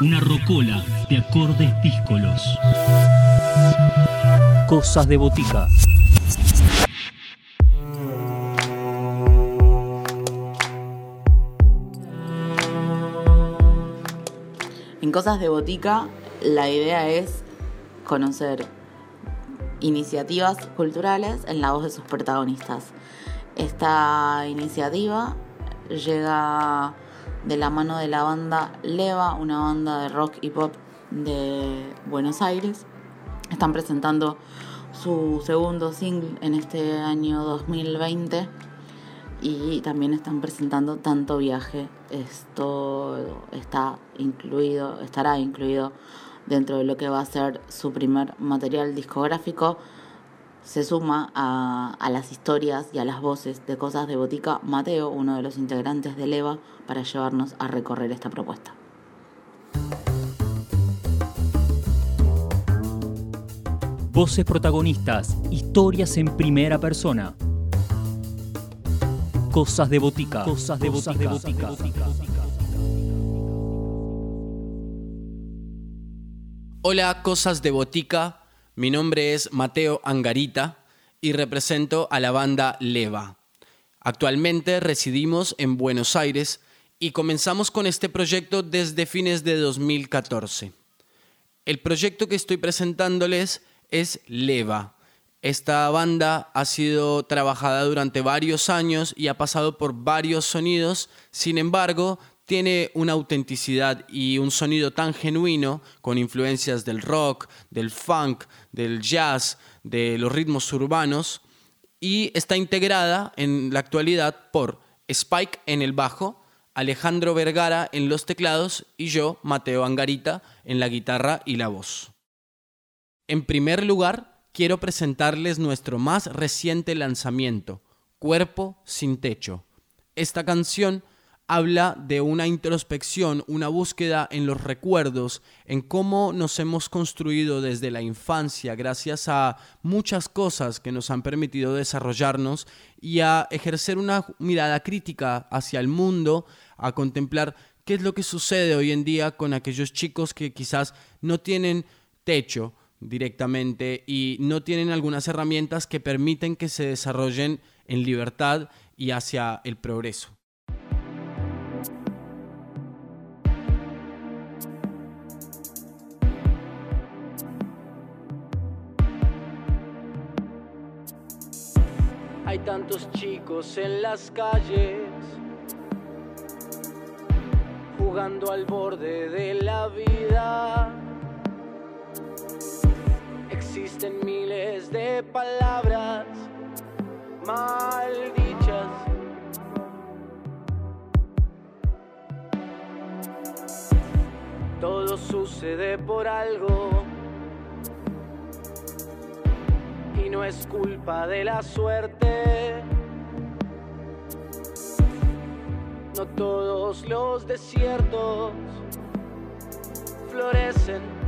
Una rocola de acordes díscolos. Cosas de botica. En Cosas de Botica, la idea es conocer iniciativas culturales en la voz de sus protagonistas. Esta iniciativa llega de la mano de la banda Leva, una banda de rock y pop de Buenos Aires. Están presentando su segundo single en este año 2020 y también están presentando Tanto Viaje. Esto está incluido, estará incluido dentro de lo que va a ser su primer material discográfico se suma a, las historias y a las voces de Cosas de Botica Mateo, uno de los integrantes de Leva, para llevarnos a recorrer esta propuesta. Voces protagonistas, historias en primera persona. Cosas de botica. Cosas de botica. Hola, Cosas de Botica. Mi nombre es Mateo Angarita y represento a la banda Leva. Actualmente residimos en Buenos Aires y comenzamos con este proyecto desde fines de 2014. El proyecto que estoy presentándoles es Leva. Esta banda ha sido trabajada durante varios años y ha pasado por varios sonidos, sin embargo, tiene una autenticidad y un sonido tan genuino, con influencias del rock, del funk, del jazz, de los ritmos urbanos, y está integrada en la actualidad por Spike en el bajo, Alejandro Vergara en los teclados y yo, Mateo Angarita, en la guitarra y la voz. En primer lugar, quiero presentarles nuestro más reciente lanzamiento, Cuerpo sin Techo. Esta canción habla de una introspección, una búsqueda en los recuerdos, en cómo nos hemos construido desde la infancia gracias a muchas cosas que nos han permitido desarrollarnos y a ejercer una mirada crítica hacia el mundo, a contemplar qué es lo que sucede hoy en día con aquellos chicos que quizás no tienen techo directamente y no tienen algunas herramientas que permiten que se desarrollen en libertad y hacia el progreso. Hay tantos chicos en las calles jugando al borde de la vida. Existen miles de palabras mal dichas. Todo sucede por algo. No es culpa de la suerte. No todos los desiertos florecen.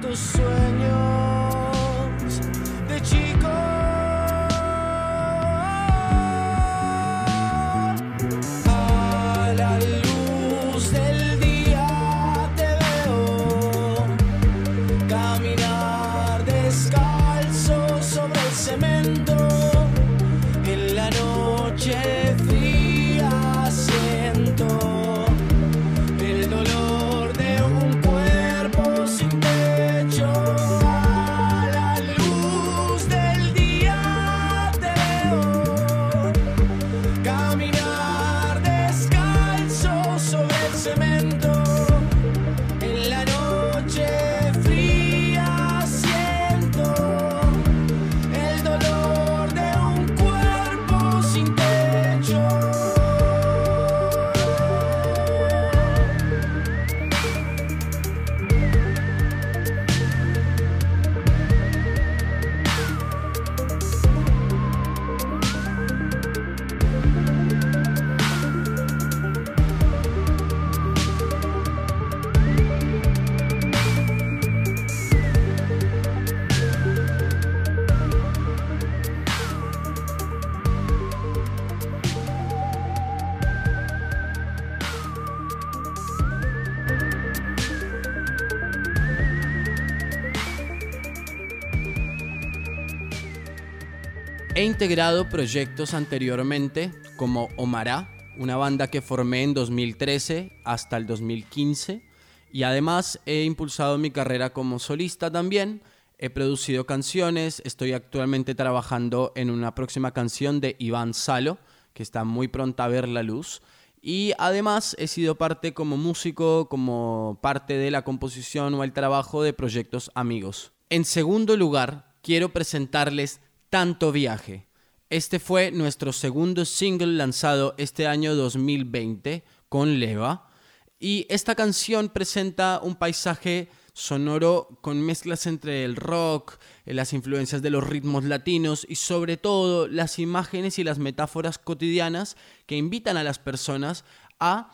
Tus sueños. He integrado proyectos anteriormente como Omará, una banda que formé en 2013 hasta el 2015 y además he impulsado mi carrera como solista también. He producido canciones, estoy actualmente trabajando en una próxima canción de Iván Salo, que está muy pronta a ver la luz. Y además he sido parte como músico, como parte de la composición o el trabajo de proyectos amigos. En segundo lugar, quiero presentarles Tanto Viaje. Este fue nuestro segundo single lanzado este año 2020 con Leva. Y esta canción presenta un paisaje sonoro con mezclas entre el rock, las influencias de los ritmos latinos y sobre todo las imágenes y las metáforas cotidianas que invitan a las personas a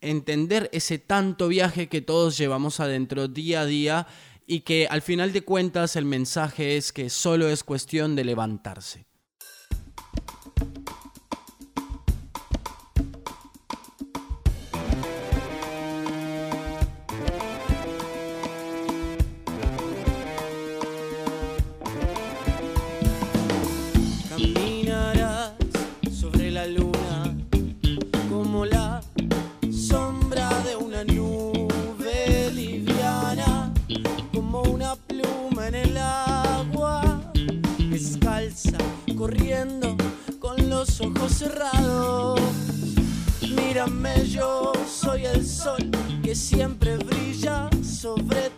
entender ese tanto viaje que todos llevamos adentro día a día y que al final de cuentas el mensaje es que solo es cuestión de levantarse. Mírame, yo soy el sol que siempre brilla sobre tu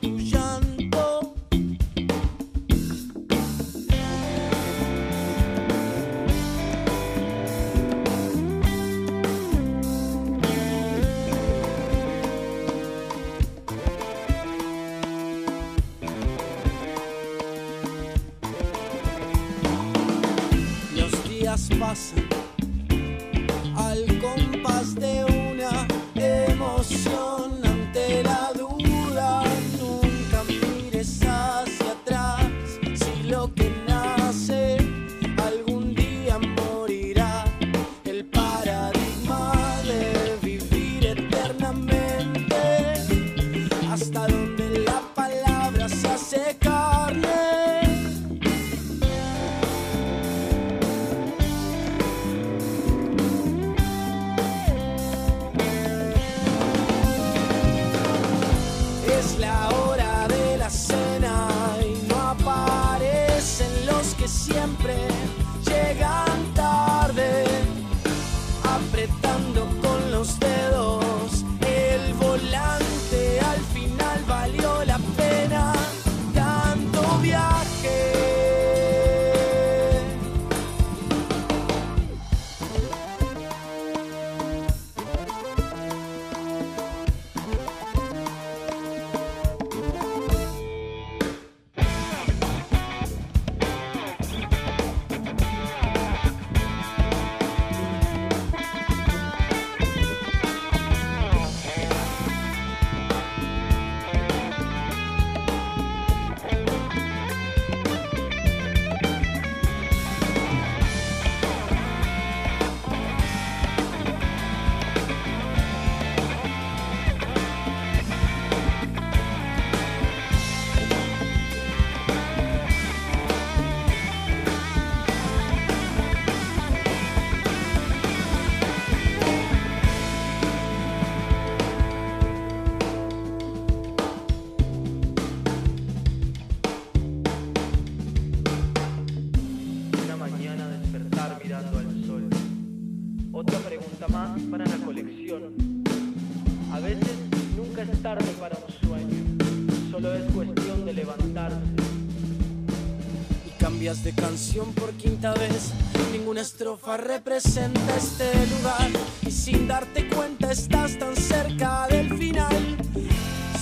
representa este lugar y sin darte cuenta estás tan cerca del final.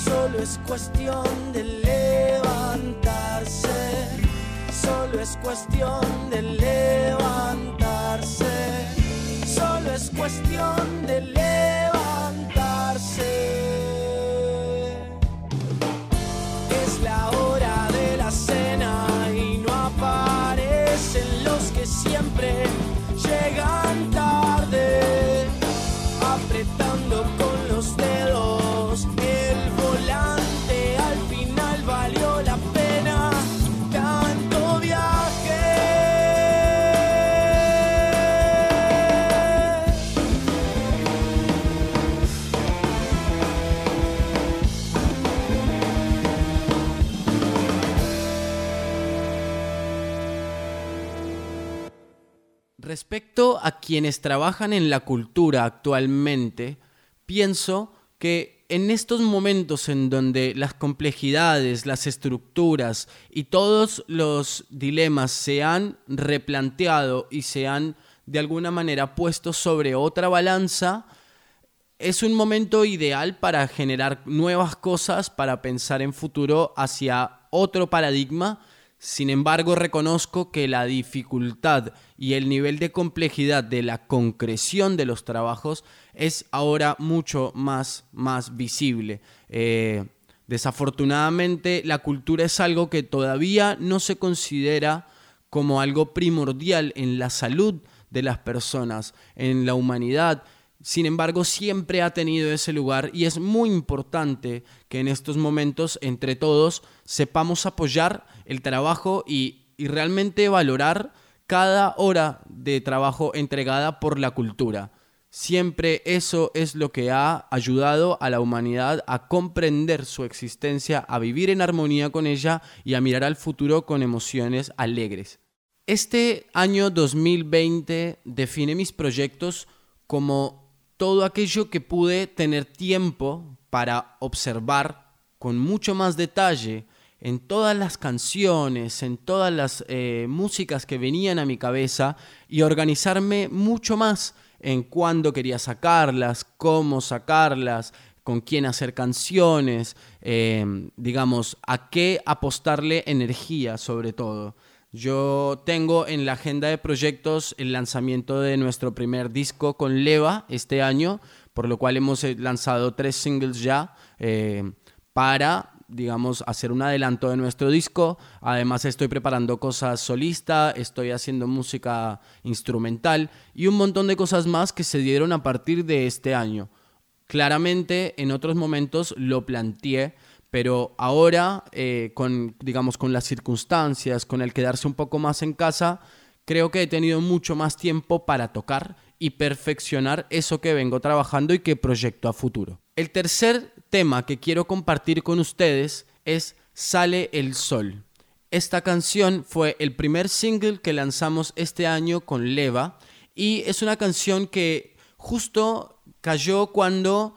Solo es cuestión de levantarse. Solo es cuestión de levantarse. Solo es cuestión de levantarse. Respecto a quienes trabajan en la cultura actualmente, pienso que en estos momentos en donde las complejidades, las estructuras y todos los dilemas se han replanteado y se han de alguna manera puesto sobre otra balanza, es un momento ideal para generar nuevas cosas, para pensar en futuro hacia otro paradigma. Sin embargo, reconozco que la dificultad y el nivel de complejidad de la concreción de los trabajos es ahora mucho más, más visible. Eh, desafortunadamente, la cultura es algo que todavía no se considera como algo primordial en la salud de las personas, en la humanidad. Sin embargo, siempre ha tenido ese lugar y es muy importante que en estos momentos, entre todos, sepamos apoyar el trabajo y, y realmente valorar cada hora de trabajo entregada por la cultura. Siempre eso es lo que ha ayudado a la humanidad a comprender su existencia, a vivir en armonía con ella y a mirar al futuro con emociones alegres. Este año 2020 define mis proyectos como todo aquello que pude tener tiempo para observar con mucho más detalle en todas las canciones, en todas las eh, músicas que venían a mi cabeza y organizarme mucho más en cuándo quería sacarlas, cómo sacarlas, con quién hacer canciones, eh, digamos, a qué apostarle energía sobre todo. Yo tengo en la agenda de proyectos el lanzamiento de nuestro primer disco con Leva este año, por lo cual hemos eh, lanzado tres singles ya eh, para, digamos, hacer un adelanto de nuestro disco. Además estoy preparando cosas solista, estoy haciendo música instrumental y un montón de cosas más que se dieron a partir de este año. Claramente en otros momentos lo planteé pero ahora, eh, con, digamos, con las circunstancias, con el quedarse un poco más en casa, creo que he tenido mucho más tiempo para tocar y perfeccionar eso que vengo trabajando y que proyecto a futuro. El tercer tema que quiero compartir con ustedes es Sale el Sol. Esta canción fue el primer single que lanzamos este año con Leva y es una canción que justo cayó cuando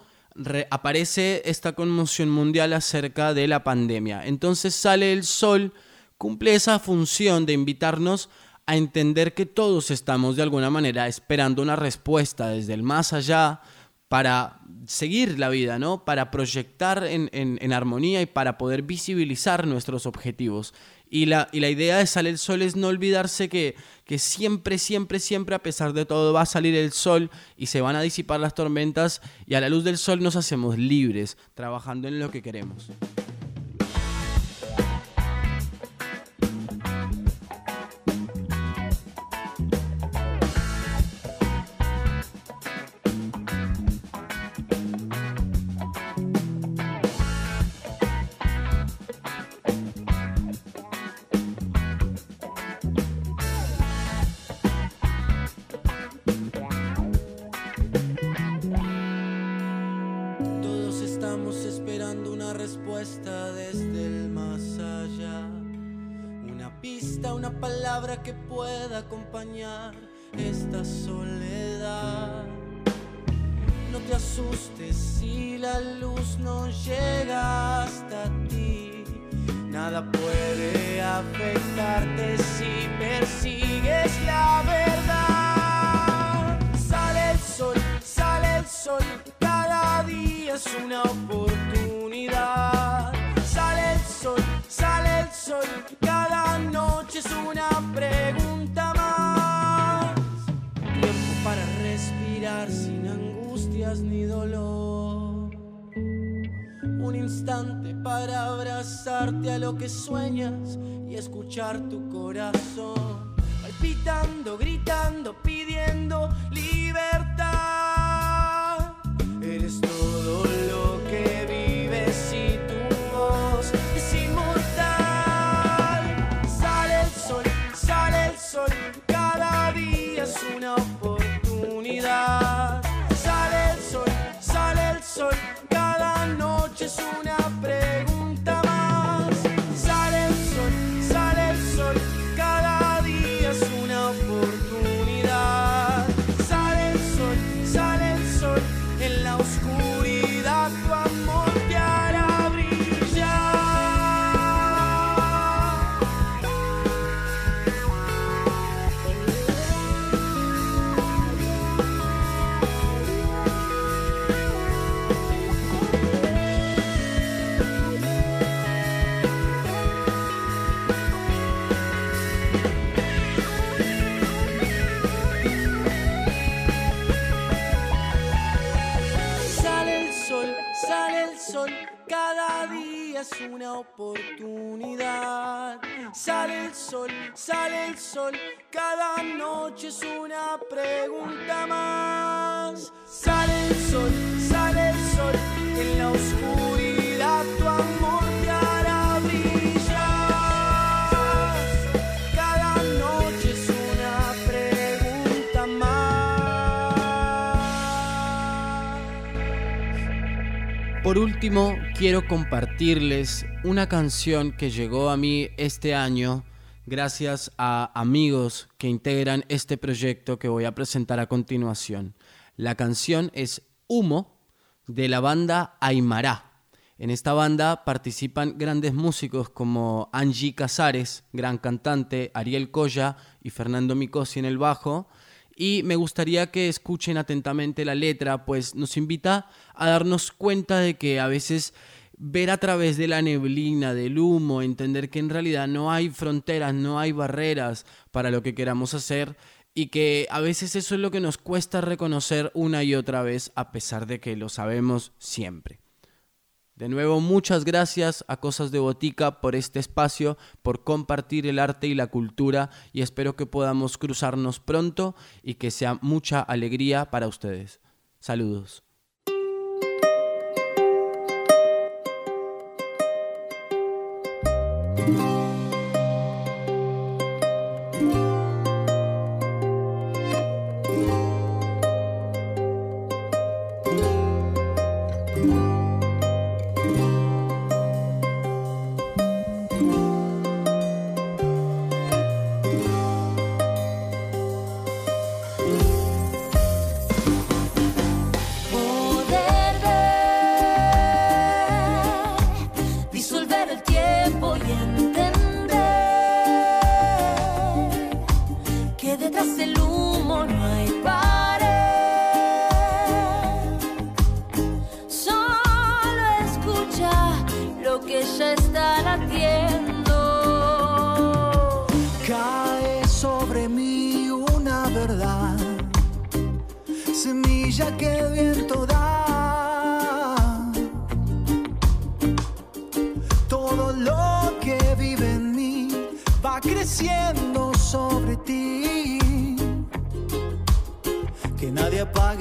aparece esta conmoción mundial acerca de la pandemia. Entonces sale el sol, cumple esa función de invitarnos a entender que todos estamos de alguna manera esperando una respuesta desde el más allá para seguir la vida, ¿no? Para proyectar en, en armonía y para poder visibilizar nuestros objetivos. Y la, idea de Sale el Sol es no olvidarse que, que siempre, siempre, siempre, a pesar de todo, va a salir el sol y se van a disipar las tormentas y a la luz del sol nos hacemos libres, trabajando en lo que queremos. Asustes si la luz no llega hasta ti. Nada puede afectarte si persigues la verdad. Sale el sol, sale el sol, cada día es una oportunidad. Sale el sol, sale el sol, cada noche es una pregunta más. Tiempo para respirar sin ni dolor. Un instante para abrazarte a lo que sueñas y escuchar tu corazón. Palpitando, gritando, pidiendo libertad. Sale el sol, sale el sol, cada noche es una pregunta más. Sale el sol, sale el sol, en la oscuridad Por último, quiero compartirles una canción que llegó a mí este año gracias a amigos que integran este proyecto que voy a presentar a continuación. La canción es Humo de la banda Aymara. En esta banda participan grandes músicos como Angie Casares, gran cantante, Ariel Coya y Fernando Micosi en el bajo. Y me gustaría que escuchen atentamente la letra, pues nos invita a darnos cuenta de que a veces ver a través de la neblina, del humo, entender que en realidad no hay fronteras, no hay barreras para lo que queramos hacer y que a veces eso es lo que nos cuesta reconocer una y otra vez a pesar de que lo sabemos siempre. De nuevo, muchas gracias a Cosas de Botica por este espacio, por compartir el arte y la cultura y espero que podamos cruzarnos pronto y que sea mucha alegría para ustedes. Saludos.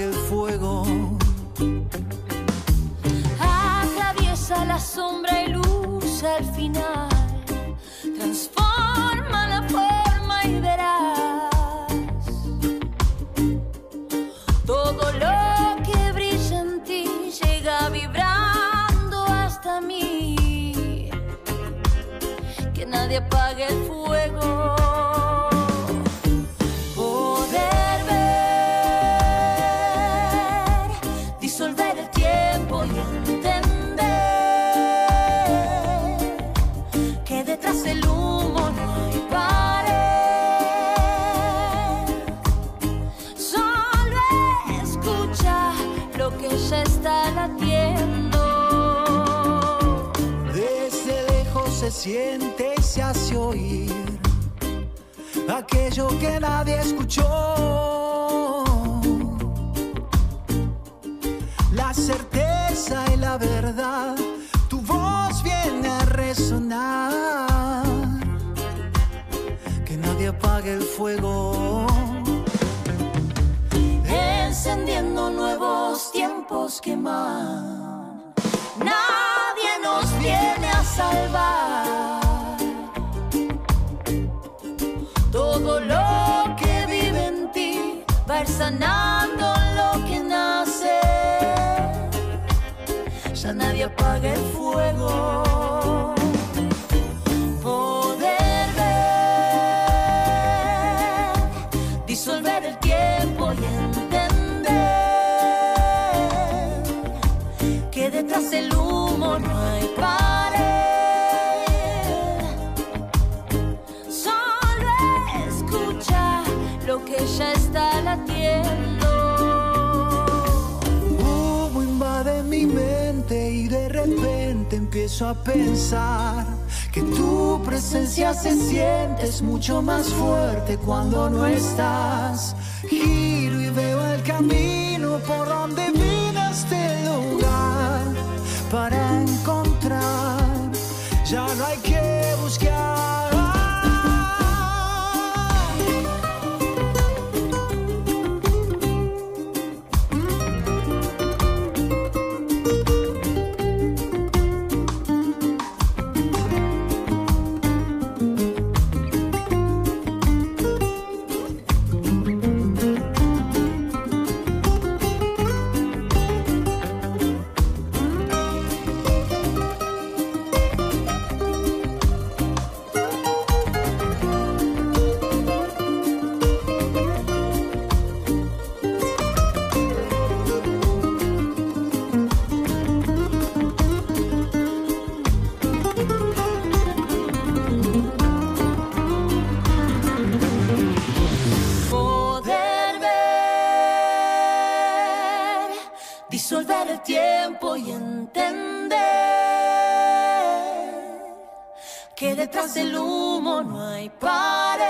Apague el fuego. Atraviesa la sombra y luz al final. Transforma se siente y se hace oír aquello que nadie escuchó. La certeza y la verdad, tu voz viene a resonar. Que nadie apague el fuego. encendiendo nuevos tiempos que más salvar. Todo lo que vive en ti va ir sanando lo que nace. Ya nadie apaga el fuego. empiezo a pensar que tu presencia se siente mucho más fuerte cuando no estás. Giro y veo el camino por donde vine a este lugar para encontrar. Ya no hay que buscar. Que detrás del humo no hay pared.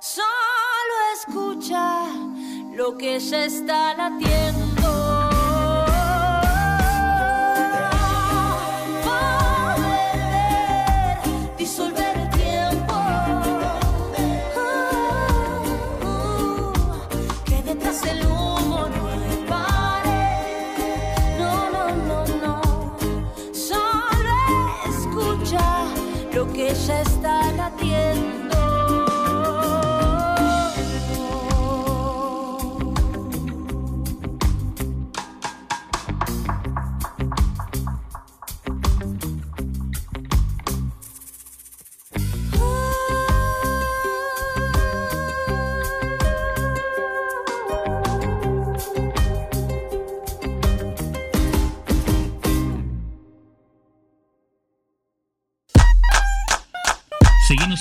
Solo escucha lo que ya está latiendo. Lo que ya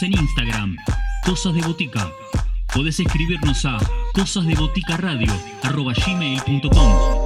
en Instagram, Cosas de Botica. Podés escribirnos a cosasdeboticaradio.gmail.com